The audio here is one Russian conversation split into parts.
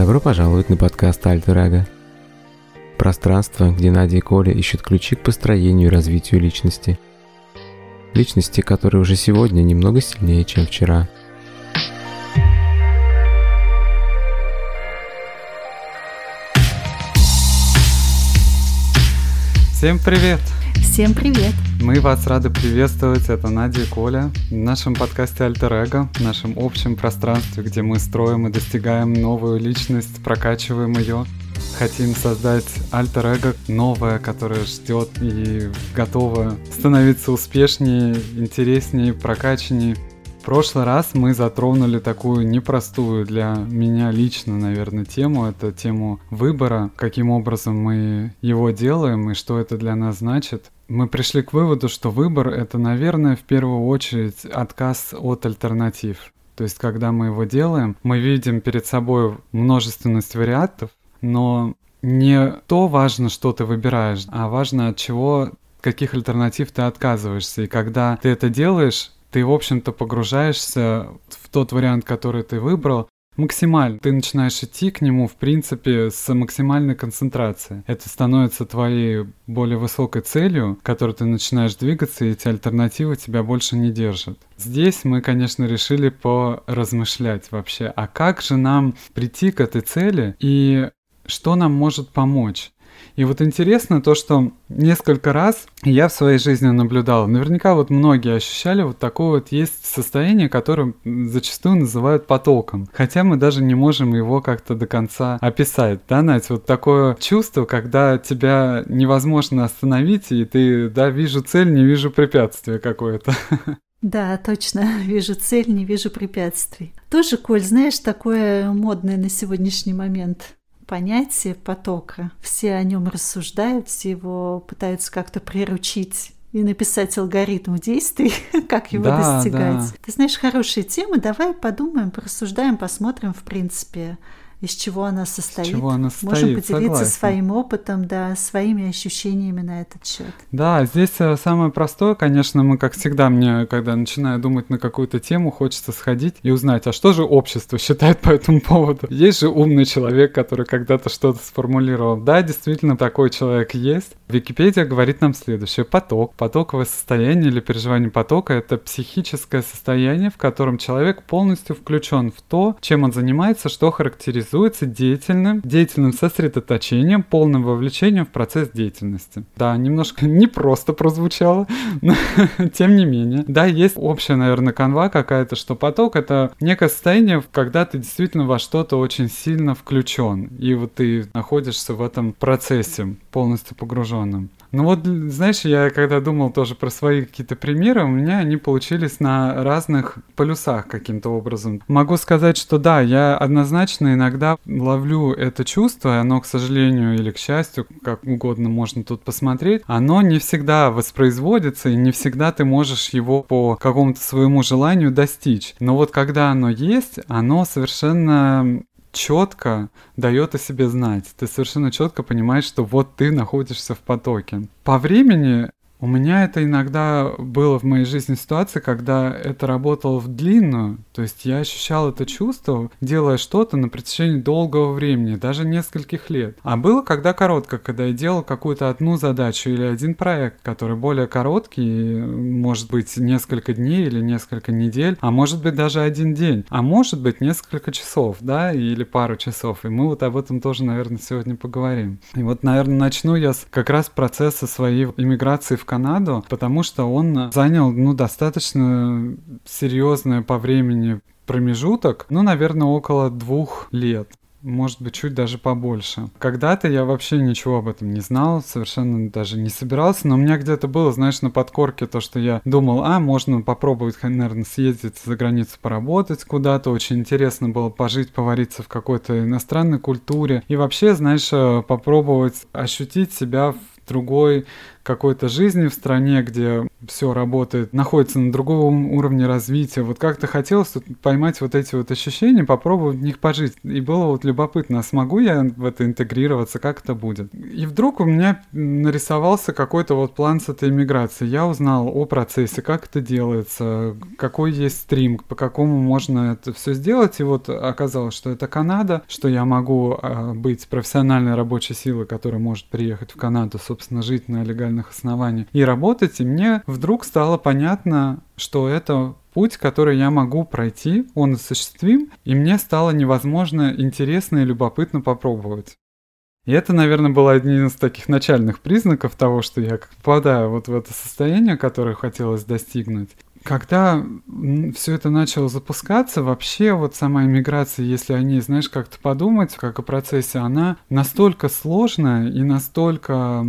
Добро пожаловать на подкаст Альтер Эго. Пространство, где Надя и Коля ищут ключи к построению и развитию личности. Личности, которые уже сегодня немного сильнее, чем вчера. Всем привет! Всем привет! Мы вас рады приветствовать, это Надя и Коля, в нашем подкасте Альтер Эго, в нашем общем пространстве, где мы строим и достигаем новую личность, прокачиваем ее. Хотим создать альтер эго новое, которое ждет и готово становиться успешнее, интереснее, прокачаннее. В прошлый раз мы затронули такую непростую для меня лично, наверное, тему. Это тему выбора, каким образом мы его делаем и что это для нас значит. Мы пришли к выводу, что выбор — это, наверное, в первую очередь отказ от альтернатив. То есть, когда мы его делаем, мы видим перед собой множественность вариантов, но не то важно, что ты выбираешь, а важно от чего, каких альтернатив ты отказываешься. И когда ты это делаешь, ты, в общем-то, погружаешься в тот вариант, который ты выбрал, максимально. Ты начинаешь идти к нему, в принципе, с максимальной концентрацией. Это становится твоей более высокой целью, к которой ты начинаешь двигаться, и эти альтернативы тебя больше не держат. Здесь мы, конечно, решили поразмышлять вообще, а как же нам прийти к этой цели и что нам может помочь? И вот интересно то, что несколько раз я в своей жизни наблюдал, наверняка вот многие ощущали вот такое вот есть состояние, которое зачастую называют потоком. Хотя мы даже не можем его как-то до конца описать, да, Надь? Вот такое чувство, когда тебя невозможно остановить, и ты, да, вижу цель, не вижу препятствия какое-то. Да, точно. Вижу цель, не вижу препятствий. Тоже, Коль, знаешь, такое модное на сегодняшний момент понятие потока. Все о нем рассуждают, все его пытаются как-то приручить и написать алгоритм действий, как его да, достигать. Да. Ты знаешь, хорошие темы, давай подумаем, порассуждаем, посмотрим, в принципе, из чего она состоит. Из чего она состоит, Можем поделиться согласен. своим опытом, да, своими ощущениями на этот счет. Да, здесь э, самое простое, конечно, мы, как всегда, мне, когда начинаю думать на какую-то тему, хочется сходить и узнать, а что же общество считает по этому поводу. Есть же умный человек, который когда-то что-то сформулировал. Да, действительно, такой человек есть. Википедия говорит нам следующее. Поток, потоковое состояние или переживание потока — это психическое состояние, в котором человек полностью включен в то, чем он занимается, что характеризует характеризуется деятельным, деятельным сосредоточением, полным вовлечением в процесс деятельности. Да, немножко непросто прозвучало, но тем не менее. Да, есть общая, наверное, канва какая-то, что поток — это некое состояние, когда ты действительно во что-то очень сильно включен, и вот ты находишься в этом процессе полностью погруженным. Ну вот, знаешь, я когда думал тоже про свои какие-то примеры, у меня они получились на разных полюсах каким-то образом. Могу сказать, что да, я однозначно иногда ловлю это чувство, оно, к сожалению или к счастью, как угодно можно тут посмотреть, оно не всегда воспроизводится, и не всегда ты можешь его по какому-то своему желанию достичь. Но вот когда оно есть, оно совершенно четко дает о себе знать. Ты совершенно четко понимаешь, что вот ты находишься в потоке. По времени у меня это иногда было в моей жизни ситуация, когда это работало в длинную, то есть я ощущал это чувство, делая что-то на протяжении долгого времени, даже нескольких лет. А было когда коротко, когда я делал какую-то одну задачу или один проект, который более короткий, может быть несколько дней или несколько недель, а может быть даже один день, а может быть несколько часов, да, или пару часов. И мы вот об этом тоже, наверное, сегодня поговорим. И вот, наверное, начну я с как раз процесса своей иммиграции в Канаду, потому что он занял, ну, достаточно серьезное по времени промежуток, ну, наверное, около двух лет может быть, чуть даже побольше. Когда-то я вообще ничего об этом не знал, совершенно даже не собирался, но у меня где-то было, знаешь, на подкорке то, что я думал, а, можно попробовать, наверное, съездить за границу поработать куда-то, очень интересно было пожить, повариться в какой-то иностранной культуре и вообще, знаешь, э, попробовать ощутить себя в другой какой-то жизни в стране, где все работает, находится на другом уровне развития. Вот как-то хотелось поймать вот эти вот ощущения, попробовать в них пожить. И было вот любопытно, а смогу я в это интегрироваться, как это будет. И вдруг у меня нарисовался какой-то вот план с этой иммиграции. Я узнал о процессе, как это делается, какой есть стрим, по какому можно это все сделать. И вот оказалось, что это Канада, что я могу э, быть профессиональной рабочей силой, которая может приехать в Канаду, собственно, жить на легальных основаниях и работать. И мне вдруг стало понятно, что это путь, который я могу пройти, он осуществим, и мне стало невозможно интересно и любопытно попробовать. И это, наверное, был один из таких начальных признаков того, что я попадаю вот в это состояние, которое хотелось достигнуть. Когда все это начало запускаться, вообще вот сама иммиграция, если о ней, знаешь, как-то подумать, как о процессе, она настолько сложная и настолько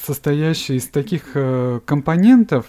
состоящая из таких э, компонентов,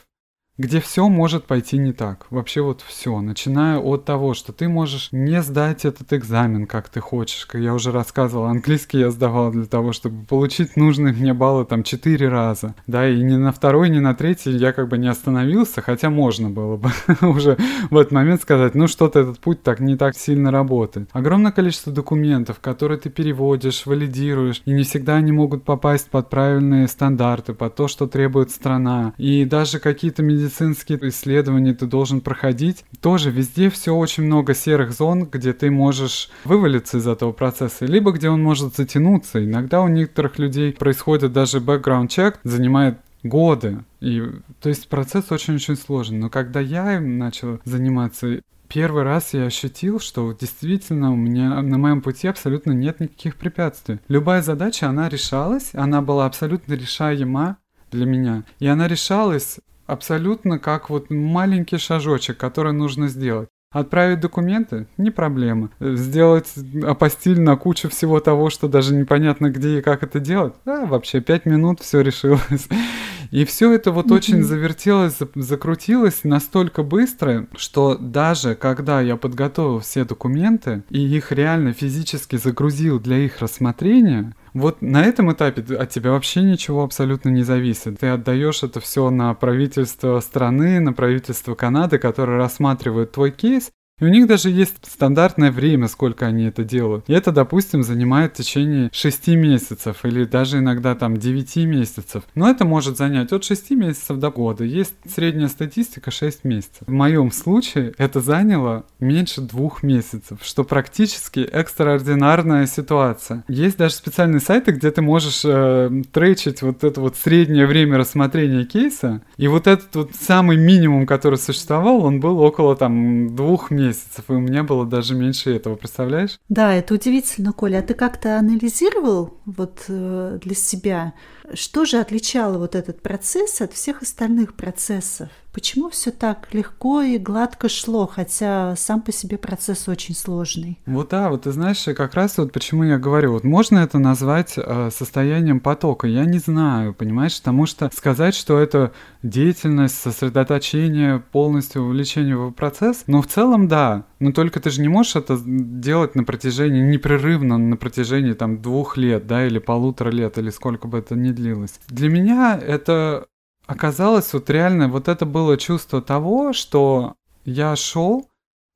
где все может пойти не так. Вообще вот все, начиная от того, что ты можешь не сдать этот экзамен, как ты хочешь. Как я уже рассказывал, английский я сдавал для того, чтобы получить нужные мне баллы там четыре раза. Да, и ни на второй, ни на третий я как бы не остановился, хотя можно было бы уже в этот момент сказать, ну что-то этот путь так не так сильно работает. Огромное количество документов, которые ты переводишь, валидируешь, и не всегда они могут попасть под правильные стандарты, под то, что требует страна. И даже какие-то медицинские медицинские исследования ты должен проходить. Тоже везде все очень много серых зон, где ты можешь вывалиться из этого процесса, либо где он может затянуться. Иногда у некоторых людей происходит даже check, занимает годы. И, то есть процесс очень-очень сложный. Но когда я им начал заниматься, первый раз я ощутил, что действительно у меня на моем пути абсолютно нет никаких препятствий. Любая задача, она решалась, она была абсолютно решаема для меня. И она решалась абсолютно как вот маленький шажочек, который нужно сделать. Отправить документы – не проблема. Сделать апостиль на кучу всего того, что даже непонятно где и как это делать – да, вообще пять минут все решилось. И все это вот mm-hmm. очень завертелось, закрутилось настолько быстро, что даже когда я подготовил все документы и их реально физически загрузил для их рассмотрения, вот на этом этапе от тебя вообще ничего абсолютно не зависит. Ты отдаешь это все на правительство страны, на правительство Канады, которое рассматривает твой кейс, и у них даже есть стандартное время, сколько они это делают. И это, допустим, занимает в течение 6 месяцев или даже иногда там 9 месяцев. Но это может занять от 6 месяцев до года. Есть средняя статистика 6 месяцев. В моем случае это заняло меньше двух месяцев, что практически экстраординарная ситуация. Есть даже специальные сайты, где ты можешь э, тречить вот это вот среднее время рассмотрения кейса. И вот этот вот самый минимум, который существовал, он был около там двух месяцев месяцев, и у меня было даже меньше этого, представляешь? Да, это удивительно, Коля. А ты как-то анализировал вот э, для себя, что же отличало вот этот процесс от всех остальных процессов? Почему все так легко и гладко шло, хотя сам по себе процесс очень сложный? Вот да, вот ты знаешь, как раз вот почему я говорю, вот можно это назвать э, состоянием потока, я не знаю, понимаешь, потому что сказать, что это деятельность, сосредоточение, полностью увлечение в процесс, но в целом да, но только ты же не можешь это делать на протяжении, непрерывно на протяжении там двух лет, да, или полутора лет, или сколько бы это ни длилось. Для меня это оказалось вот реально, вот это было чувство того, что я шел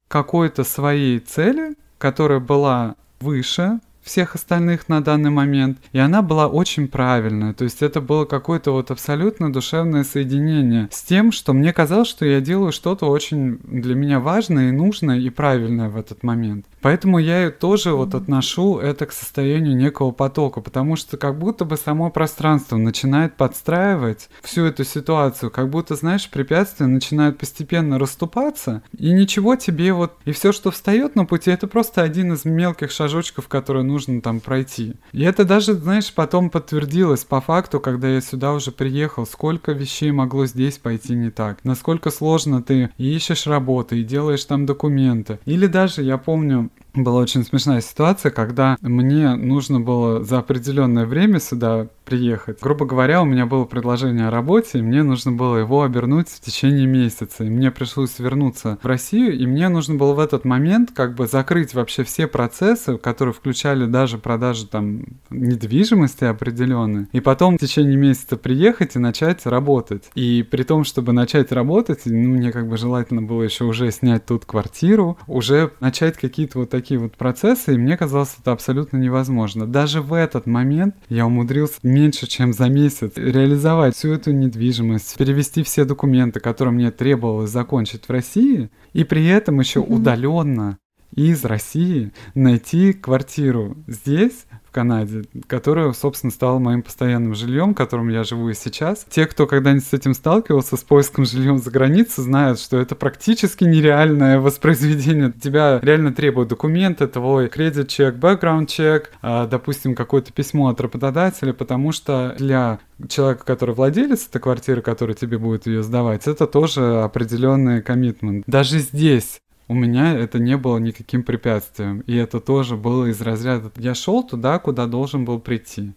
какой-то своей цели, которая была выше всех остальных на данный момент, и она была очень правильная. То есть это было какое-то вот абсолютно душевное соединение с тем, что мне казалось, что я делаю что-то очень для меня важное и нужное и правильное в этот момент. Поэтому я тоже вот отношу это к состоянию некого потока, потому что как будто бы само пространство начинает подстраивать всю эту ситуацию, как будто, знаешь, препятствия начинают постепенно расступаться, и ничего тебе вот, и все, что встает на пути, это просто один из мелких шажочков, которые нужно там пройти. И это даже, знаешь, потом подтвердилось по факту, когда я сюда уже приехал, сколько вещей могло здесь пойти не так, насколько сложно ты ищешь работу и делаешь там документы. Или даже, я помню, была очень смешная ситуация, когда мне нужно было за определенное время сюда приехать. Грубо говоря, у меня было предложение о работе, и мне нужно было его обернуть в течение месяца. И мне пришлось вернуться в Россию, и мне нужно было в этот момент как бы закрыть вообще все процессы, которые включали даже продажу там недвижимости определенной, и потом в течение месяца приехать и начать работать. И при том, чтобы начать работать, ну, мне как бы желательно было еще уже снять тут квартиру, уже начать какие-то вот такие вот процессы, и мне казалось это абсолютно невозможно. Даже в этот момент я умудрился меньше, чем за месяц реализовать всю эту недвижимость, перевести все документы, которые мне требовалось закончить в России, и при этом еще mm-hmm. удаленно из России найти квартиру здесь, Канаде, которая, собственно, стала моим постоянным жильем, в котором я живу и сейчас. Те, кто когда-нибудь с этим сталкивался, с поиском жильем за границей, знают, что это практически нереальное воспроизведение. Тебя реально требуют документы, твой кредит-чек, бэкграунд-чек, допустим, какое-то письмо от работодателя, потому что для человека, который владелец этой квартиры, который тебе будет ее сдавать, это тоже определенный коммитмент. Даже здесь у меня это не было никаким препятствием. И это тоже было из разряда «я шел туда, куда должен был прийти».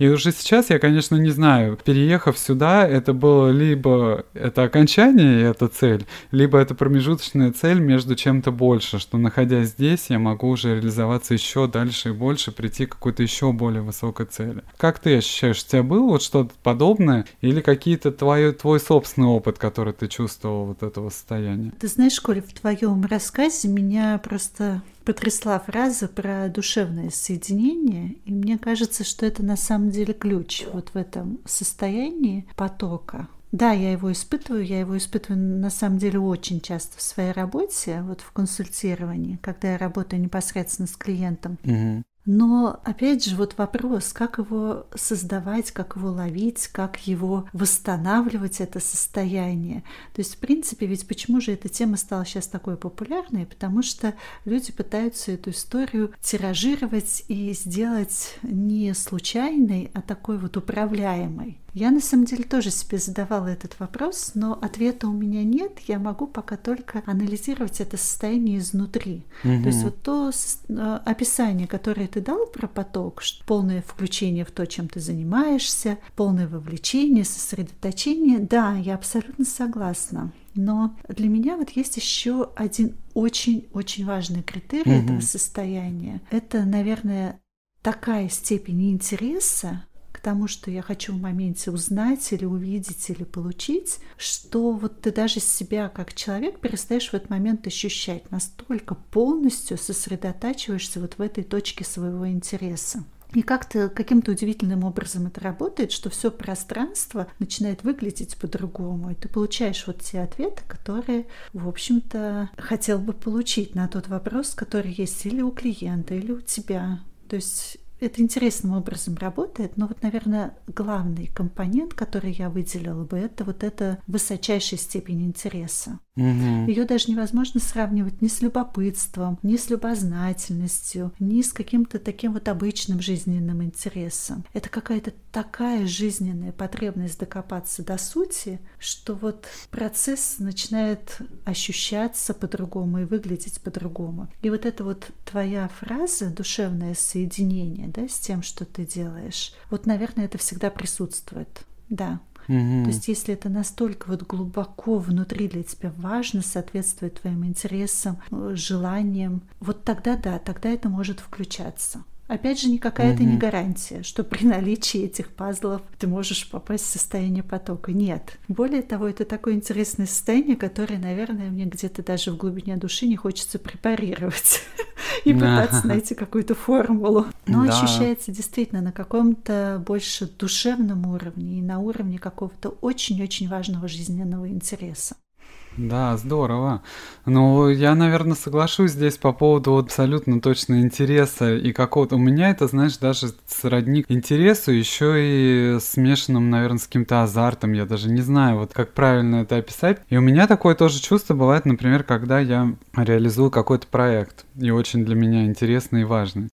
И уже сейчас я, конечно, не знаю, переехав сюда, это было либо это окончание, и это цель, либо это промежуточная цель между чем-то больше, что находясь здесь, я могу уже реализоваться еще дальше и больше, прийти к какой-то еще более высокой цели. Как ты ощущаешь, у тебя было вот что-то подобное или какие-то твой, твой собственный опыт, который ты чувствовал вот этого состояния? Ты знаешь, Коля, в твоем рассказе меня просто потрясла фраза про душевное соединение, и мне кажется, что это на самом деле ключ вот в этом состоянии потока. Да, я его испытываю, я его испытываю на самом деле очень часто в своей работе, вот в консультировании, когда я работаю непосредственно с клиентом. Угу. Но опять же вот вопрос, как его создавать, как его ловить, как его восстанавливать это состояние. То есть, в принципе, ведь почему же эта тема стала сейчас такой популярной? Потому что люди пытаются эту историю тиражировать и сделать не случайной, а такой вот управляемой. Я на самом деле тоже себе задавала этот вопрос, но ответа у меня нет. Я могу пока только анализировать это состояние изнутри. Угу. То есть вот то э, описание, которое ты дал про поток, полное включение в то, чем ты занимаешься, полное вовлечение, сосредоточение, да, я абсолютно согласна. Но для меня вот есть еще один очень-очень важный критерий угу. этого состояния. Это, наверное, такая степень интереса, тому, что я хочу в моменте узнать или увидеть или получить, что вот ты даже себя как человек перестаешь в этот момент ощущать, настолько полностью сосредотачиваешься вот в этой точке своего интереса. И как-то каким-то удивительным образом это работает, что все пространство начинает выглядеть по-другому. И ты получаешь вот те ответы, которые, в общем-то, хотел бы получить на тот вопрос, который есть или у клиента, или у тебя. То есть это интересным образом работает, но вот, наверное, главный компонент, который я выделила бы, это вот эта высочайшая степень интереса. Угу. Ее даже невозможно сравнивать ни с любопытством, ни с любознательностью, ни с каким-то таким вот обычным жизненным интересом. Это какая-то такая жизненная потребность докопаться до сути, что вот процесс начинает ощущаться по-другому и выглядеть по-другому. И вот эта вот твоя фраза «душевное соединение» да, с тем, что ты делаешь, вот, наверное, это всегда присутствует. Да, Угу. То есть, если это настолько вот глубоко внутри для тебя важно, соответствует твоим интересам, э, желаниям, вот тогда да, тогда это может включаться. Опять же, никакая это mm-hmm. не гарантия, что при наличии этих пазлов ты можешь попасть в состояние потока. Нет. Более того, это такое интересное состояние, которое, наверное, мне где-то даже в глубине души не хочется препарировать и пытаться найти какую-то формулу. Но ощущается действительно на каком-то больше душевном уровне и на уровне какого-то очень-очень важного жизненного интереса. Да, здорово. Ну, я, наверное, соглашусь здесь по поводу абсолютно точно интереса и какого-то... У меня это, знаешь, даже сродни интересу, еще и смешанным, наверное, с каким-то азартом. Я даже не знаю, вот как правильно это описать. И у меня такое тоже чувство бывает, например, когда я реализую какой-то проект, и очень для меня интересный и важный.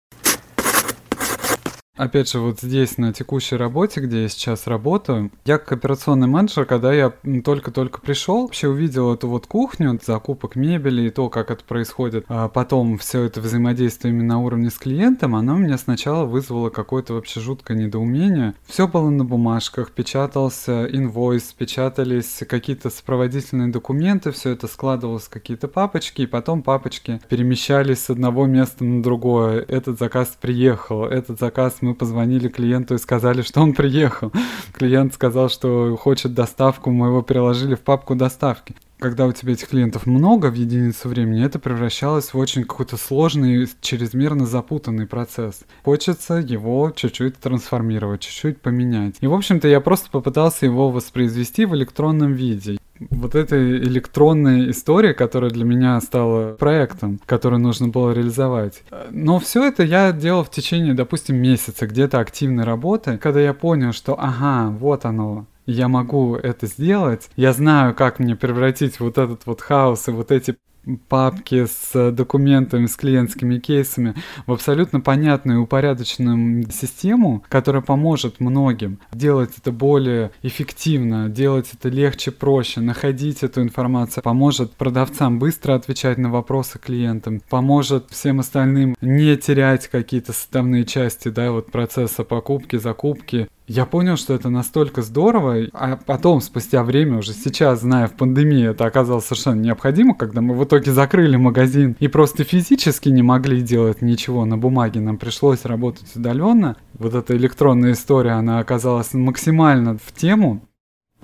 Опять же, вот здесь, на текущей работе, где я сейчас работаю, я как операционный менеджер, когда я только-только пришел, вообще увидел эту вот кухню, закупок мебели и то, как это происходит, а потом все это взаимодействие именно на уровне с клиентом, оно меня сначала вызвало какое-то вообще жуткое недоумение. Все было на бумажках, печатался инвойс, печатались какие-то сопроводительные документы, все это складывалось в какие-то папочки, и потом папочки перемещались с одного места на другое. Этот заказ приехал, этот заказ мы позвонили клиенту и сказали, что он приехал. Клиент сказал, что хочет доставку, мы его переложили в папку доставки когда у тебя этих клиентов много в единицу времени, это превращалось в очень какой-то сложный, чрезмерно запутанный процесс. Хочется его чуть-чуть трансформировать, чуть-чуть поменять. И, в общем-то, я просто попытался его воспроизвести в электронном виде. Вот эта электронная история, которая для меня стала проектом, который нужно было реализовать. Но все это я делал в течение, допустим, месяца где-то активной работы, когда я понял, что ага, вот оно, я могу это сделать, я знаю, как мне превратить вот этот вот хаос и вот эти папки с документами, с клиентскими кейсами в абсолютно понятную и упорядоченную систему, которая поможет многим делать это более эффективно, делать это легче, проще, находить эту информацию, поможет продавцам быстро отвечать на вопросы клиентам, поможет всем остальным не терять какие-то составные части да, вот процесса покупки, закупки, я понял, что это настолько здорово, а потом, спустя время, уже сейчас, зная в пандемии, это оказалось совершенно необходимо, когда мы в итоге закрыли магазин и просто физически не могли делать ничего на бумаге, нам пришлось работать удаленно. Вот эта электронная история, она оказалась максимально в тему.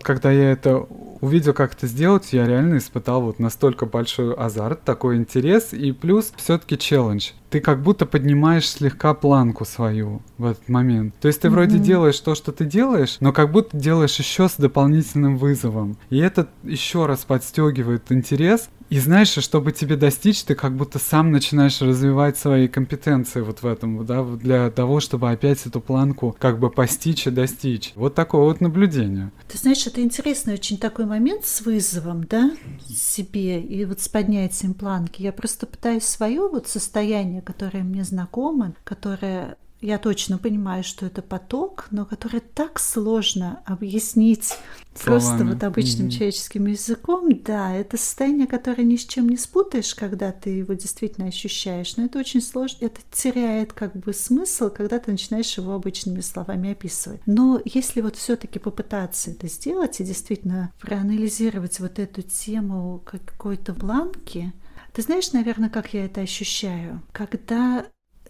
Когда я это увидел, как это сделать, я реально испытал вот настолько большой азарт, такой интерес и плюс все-таки челлендж. Ты как будто поднимаешь слегка планку свою в этот момент. То есть ты mm-hmm. вроде делаешь то, что ты делаешь, но как будто делаешь еще с дополнительным вызовом. И это еще раз подстегивает интерес. И знаешь, чтобы тебе достичь, ты как будто сам начинаешь развивать свои компетенции вот в этом, да, для того, чтобы опять эту планку как бы постичь и достичь. Вот такое вот наблюдение. Ты знаешь, это интересный очень такой момент с вызовом, да, себе и вот с поднятием планки. Я просто пытаюсь свое вот состояние, которое мне знакомо, которое я точно понимаю, что это поток, но который так сложно объяснить Словами. просто вот обычным mm-hmm. человеческим языком. Да, это состояние, которое ни с чем не спутаешь, когда ты его действительно ощущаешь, но это очень сложно, это теряет как бы смысл, когда ты начинаешь его обычными словами описывать. Но если вот все-таки попытаться это сделать и действительно проанализировать вот эту тему какой-то бланки, ты знаешь, наверное, как я это ощущаю? Когда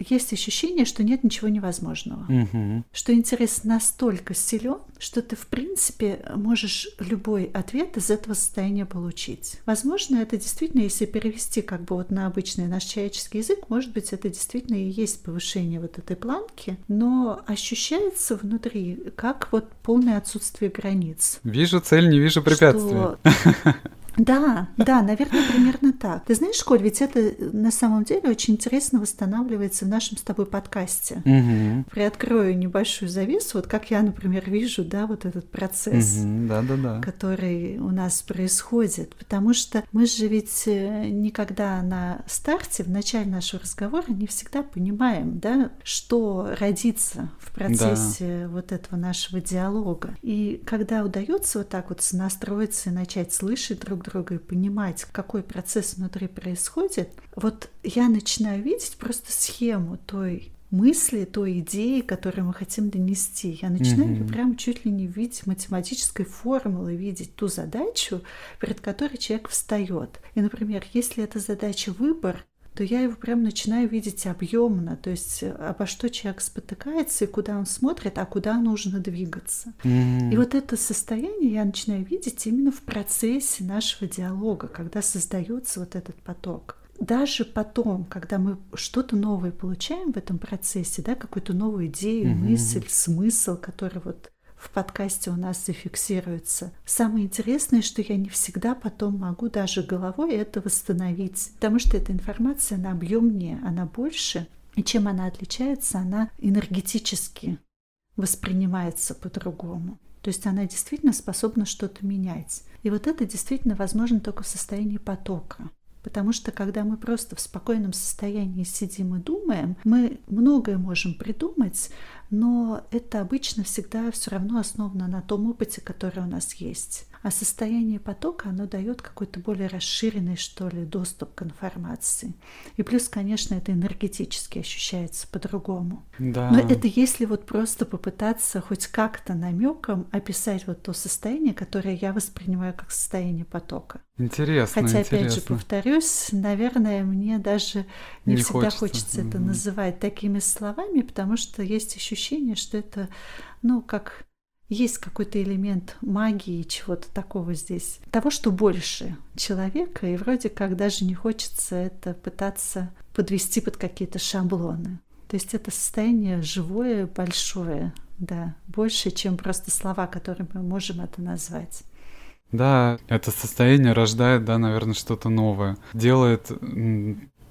есть ощущение, что нет ничего невозможного. Угу. Что интерес настолько силен, что ты, в принципе, можешь любой ответ из этого состояния получить. Возможно, это действительно, если перевести как бы вот на обычный наш человеческий язык, может быть, это действительно и есть повышение вот этой планки, но ощущается внутри как вот полное отсутствие границ. Вижу цель, не вижу препятствия. Что... Да, да, наверное, примерно так. Ты знаешь, Коль, ведь это на самом деле очень интересно восстанавливается в нашем с тобой подкасте. Угу. Приоткрою небольшую завесу, вот как я, например, вижу, да, вот этот процесс, угу, да, да, да. который у нас происходит. Потому что мы же ведь э, никогда на старте, в начале нашего разговора не всегда понимаем, да, что родится в процессе да. вот этого нашего диалога. И когда удается вот так вот настроиться и начать слышать друг друг друга и понимать, какой процесс внутри происходит, вот я начинаю видеть просто схему той мысли, той идеи, которую мы хотим донести. Я начинаю mm-hmm. прям чуть ли не в виде математической формулы видеть ту задачу, перед которой человек встает. И, например, если эта задача выбор, то я его прям начинаю видеть объемно, то есть э, обо что человек спотыкается и куда он смотрит, а куда нужно двигаться. Mm-hmm. И вот это состояние я начинаю видеть именно в процессе нашего диалога, когда создается вот этот поток даже потом, когда мы что-то новое получаем в этом процессе, да, какую-то новую идею, mm-hmm. мысль, смысл, который вот в подкасте у нас зафиксируется. Самое интересное, что я не всегда потом могу даже головой это восстановить, потому что эта информация, она объемнее, она больше, и чем она отличается, она энергетически воспринимается по-другому. То есть она действительно способна что-то менять. И вот это действительно возможно только в состоянии потока. Потому что когда мы просто в спокойном состоянии сидим и думаем, мы многое можем придумать, но это обычно всегда все равно основано на том опыте, который у нас есть. А состояние потока, оно дает какой-то более расширенный, что ли, доступ к информации. И плюс, конечно, это энергетически ощущается по-другому. Да. Но это если вот просто попытаться хоть как-то намеком описать вот то состояние, которое я воспринимаю как состояние потока. Интересно, Хотя, интересно. опять же, повторюсь, наверное, мне даже не, Не всегда хочется. хочется, это Мгм. называть такими словами, потому что есть ощущение, что это, ну, как есть какой-то элемент магии, чего-то такого здесь. Того, что больше человека, и вроде как даже не хочется это пытаться подвести под какие-то шаблоны. То есть это состояние живое, большое, да, больше, чем просто слова, которыми мы можем это назвать. Да, это состояние рождает, да, наверное, что-то новое. Делает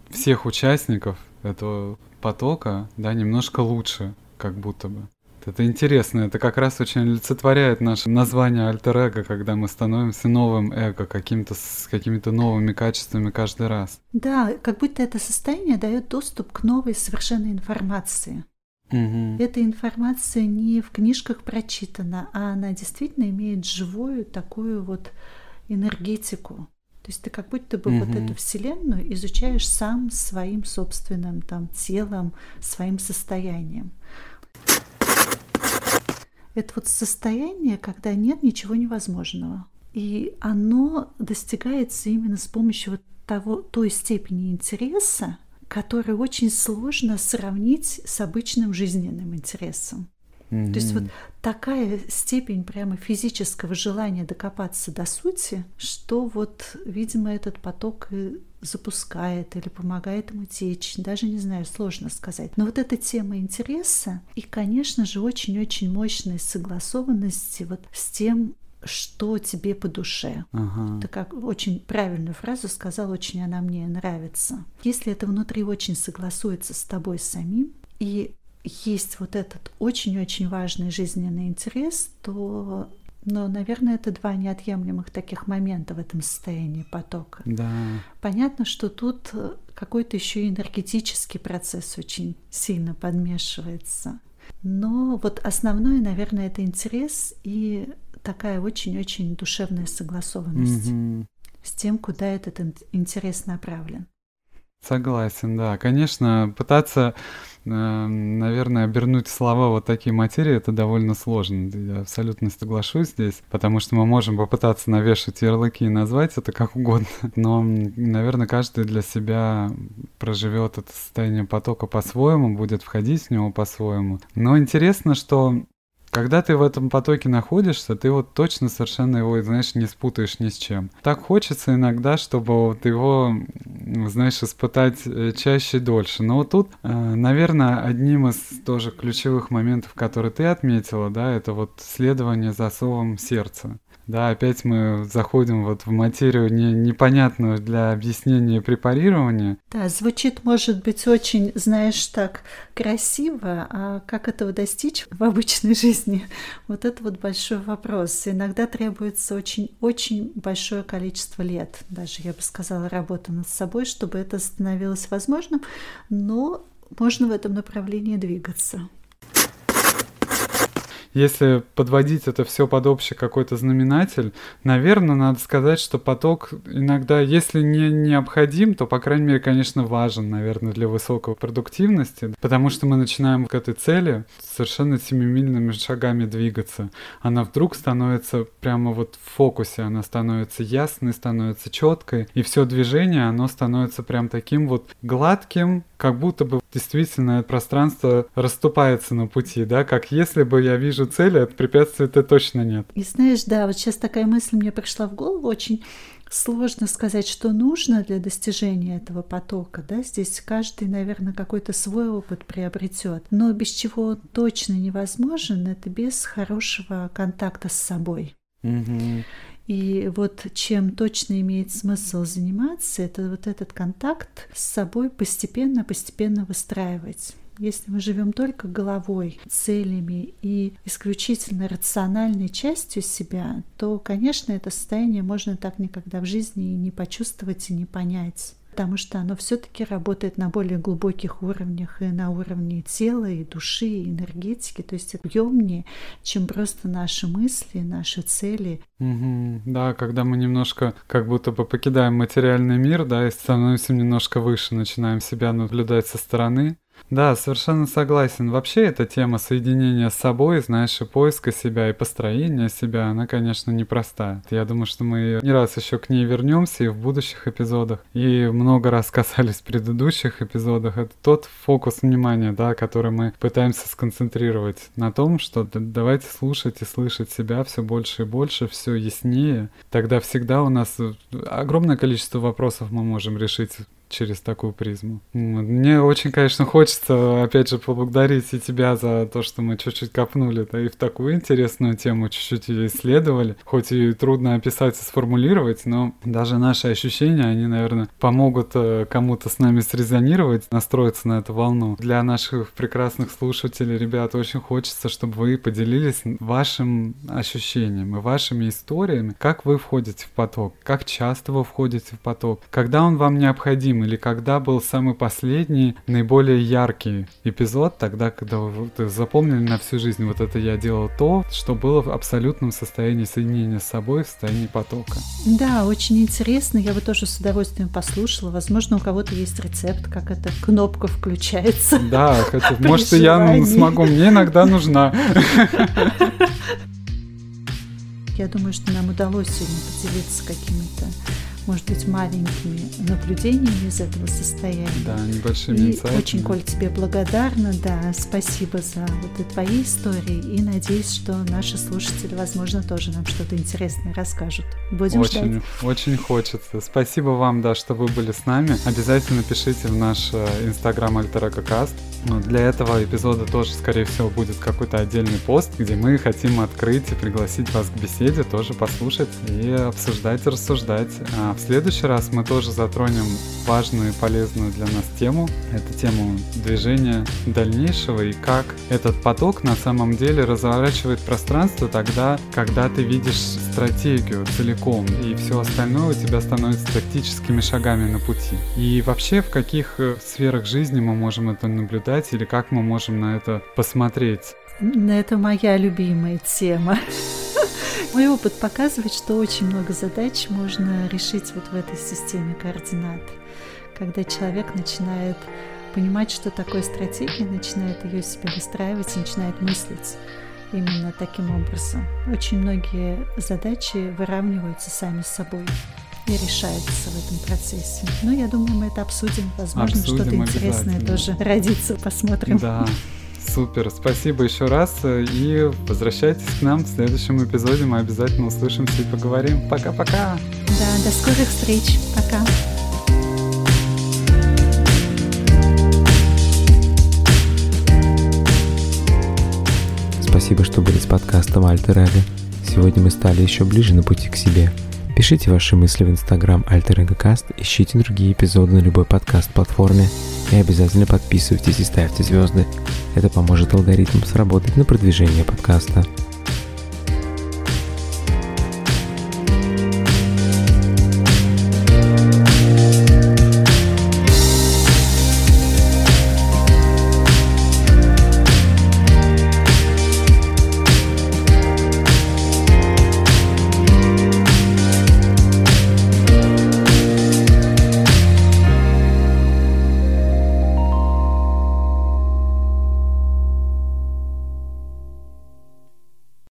всех участников этого потока, да, немножко лучше, как будто бы. Это интересно, это как раз очень олицетворяет наше название альтер-эго, когда мы становимся новым эго, каким-то с какими-то новыми качествами каждый раз. Да, как будто это состояние дает доступ к новой совершенной информации. Мгм. Эта информация не в книжках прочитана, а она действительно имеет живую такую вот энергетику. То есть ты как будто бы вот Мгм. эту вселенную изучаешь сам своим собственным там телом, своим состоянием. Это вот состояние, когда нет ничего невозможного. И оно достигается именно с помощью вот того, той степени интереса, которую очень сложно сравнить с обычным жизненным интересом. То есть вот такая степень прямо физического желания докопаться до сути, что вот, видимо, этот поток и запускает или помогает ему течь. Даже не знаю, сложно сказать. Но вот эта тема интереса и, конечно же, очень-очень мощной согласованности вот с тем, что тебе по душе. Ага. Ты как очень правильную фразу сказал, очень она мне нравится. Если это внутри очень согласуется с тобой самим, и есть вот этот очень-очень важный жизненный интерес, то, ну, наверное, это два неотъемлемых таких момента в этом состоянии потока. Да. Понятно, что тут какой-то еще и энергетический процесс очень сильно подмешивается. Но вот основное, наверное, это интерес и такая очень-очень душевная согласованность Мгм. с тем, куда этот ин- интерес направлен. Согласен, да. Конечно, пытаться, э, наверное, обернуть слова вот такие материи, это довольно сложно. Я абсолютно соглашусь здесь, потому что мы можем попытаться навешать ярлыки и назвать это как угодно, но, наверное, каждый для себя проживет это состояние потока по-своему, будет входить в него по-своему. Но интересно, что когда ты в этом потоке находишься, ты вот точно совершенно его, знаешь, не спутаешь ни с чем. Так хочется иногда, чтобы вот его, знаешь, испытать э, чаще и дольше. Но вот тут, э, наверное, одним из тоже ключевых моментов, которые ты отметила, да, это вот следование за совом сердца. Да, опять мы заходим вот в материю не, непонятную для объяснения и препарирования. Да, звучит, может быть, очень, знаешь, так красиво, а как этого достичь в обычной жизни? Вот это вот большой вопрос. Иногда требуется очень-очень большое количество лет, даже, я бы сказала, работа над собой, чтобы это становилось возможным, но можно в этом направлении двигаться. Если подводить это все под общий какой-то знаменатель, наверное, надо сказать, что поток иногда, если не необходим, то, по крайней мере, конечно, важен, наверное, для высокой продуктивности, потому что мы начинаем к этой цели совершенно семимильными шагами двигаться. Она вдруг становится прямо вот в фокусе, она становится ясной, становится четкой, и все движение, оно становится прям таким вот гладким, как будто бы действительно это пространство расступается на пути, да, как если бы я вижу цели, от препятствия-то точно нет. И знаешь, да, вот сейчас такая мысль мне пришла в голову, очень сложно сказать, что нужно для достижения этого потока, да, здесь каждый, наверное, какой-то свой опыт приобретет, но без чего он точно невозможен, это без хорошего контакта с собой. И вот чем точно имеет смысл заниматься, это вот этот контакт с собой постепенно-постепенно выстраивать. Если мы живем только головой, целями и исключительно рациональной частью себя, то, конечно, это состояние можно так никогда в жизни и не почувствовать и не понять. Потому что оно все-таки работает на более глубоких уровнях и на уровне тела, и души, и энергетики, то есть объемнее, чем просто наши мысли, наши цели. Угу. Да, когда мы немножко как будто бы покидаем материальный мир, да, и становимся немножко выше, начинаем себя наблюдать со стороны, да, совершенно согласен. Вообще эта тема соединения с собой, знаешь, и поиска себя, и построения себя, она, конечно, непростая. Я думаю, что мы не раз еще к ней вернемся и в будущих эпизодах. И много раз касались в предыдущих эпизодах. Это тот фокус внимания, да, который мы пытаемся сконцентрировать на том, что давайте слушать и слышать себя все больше и больше, все яснее. Тогда всегда у нас огромное количество вопросов мы можем решить через такую призму. Мне очень, конечно, хочется, опять же, поблагодарить и тебя за то, что мы чуть-чуть копнули да, и в такую интересную тему чуть-чуть ее исследовали. Хоть и трудно описать и сформулировать, но даже наши ощущения, они, наверное, помогут э, кому-то с нами срезонировать, настроиться на эту волну. Для наших прекрасных слушателей, ребят, очень хочется, чтобы вы поделились вашим ощущением и вашими историями, как вы входите в поток, как часто вы входите в поток, когда он вам необходим, или когда был самый последний, наиболее яркий эпизод, тогда, когда вы запомнили на всю жизнь, вот это я делал то, что было в абсолютном состоянии соединения с собой, в состоянии потока. Да, очень интересно, я бы тоже с удовольствием послушала. Возможно, у кого-то есть рецепт, как эта кнопка включается. Да, может, и я смогу, мне иногда нужна. Я думаю, что нам удалось сегодня поделиться какими-то может быть, маленькими наблюдениями из этого состояния. Да, небольшими И инсайтами. очень, Коль, тебе благодарна, да, спасибо за вот и твои истории, и надеюсь, что наши слушатели, возможно, тоже нам что-то интересное расскажут. Будем очень, ждать. Очень хочется. Спасибо вам, да, что вы были с нами. Обязательно пишите в наш э, инстаграм Альтеракакаст. Для этого эпизода тоже, скорее всего, будет какой-то отдельный пост, где мы хотим открыть и пригласить вас к беседе, тоже послушать и обсуждать и рассуждать. А в следующий раз мы тоже затронем важную и полезную для нас тему. Это тему движения дальнейшего и как этот поток на самом деле разворачивает пространство тогда, когда ты видишь стратегию целиком, и все остальное у тебя становится тактическими шагами на пути. И вообще, в каких э, сферах жизни мы можем это наблюдать или как мы можем на это посмотреть? Это моя любимая тема. Мой опыт показывает, что очень много задач можно решить вот в этой системе координат. Когда человек начинает понимать, что такое стратегия, начинает ее себе выстраивать, начинает мыслить именно таким образом. Очень многие задачи выравниваются сами с собой и решаются в этом процессе. Ну, я думаю, мы это обсудим. Возможно, что-то интересное тоже родится. Посмотрим. Да. Супер, спасибо еще раз и возвращайтесь к нам в следующем эпизоде. Мы обязательно услышимся и поговорим. Пока-пока. Да, до скорых встреч. Пока. Спасибо, что были с подкастом Альтер Эго. Сегодня мы стали еще ближе на пути к себе. Пишите ваши мысли в Инстаграм Альтер Эго Каст, ищите другие эпизоды на любой подкаст-платформе и обязательно подписывайтесь и ставьте звезды. Это поможет алгоритмам сработать на продвижение подкаста.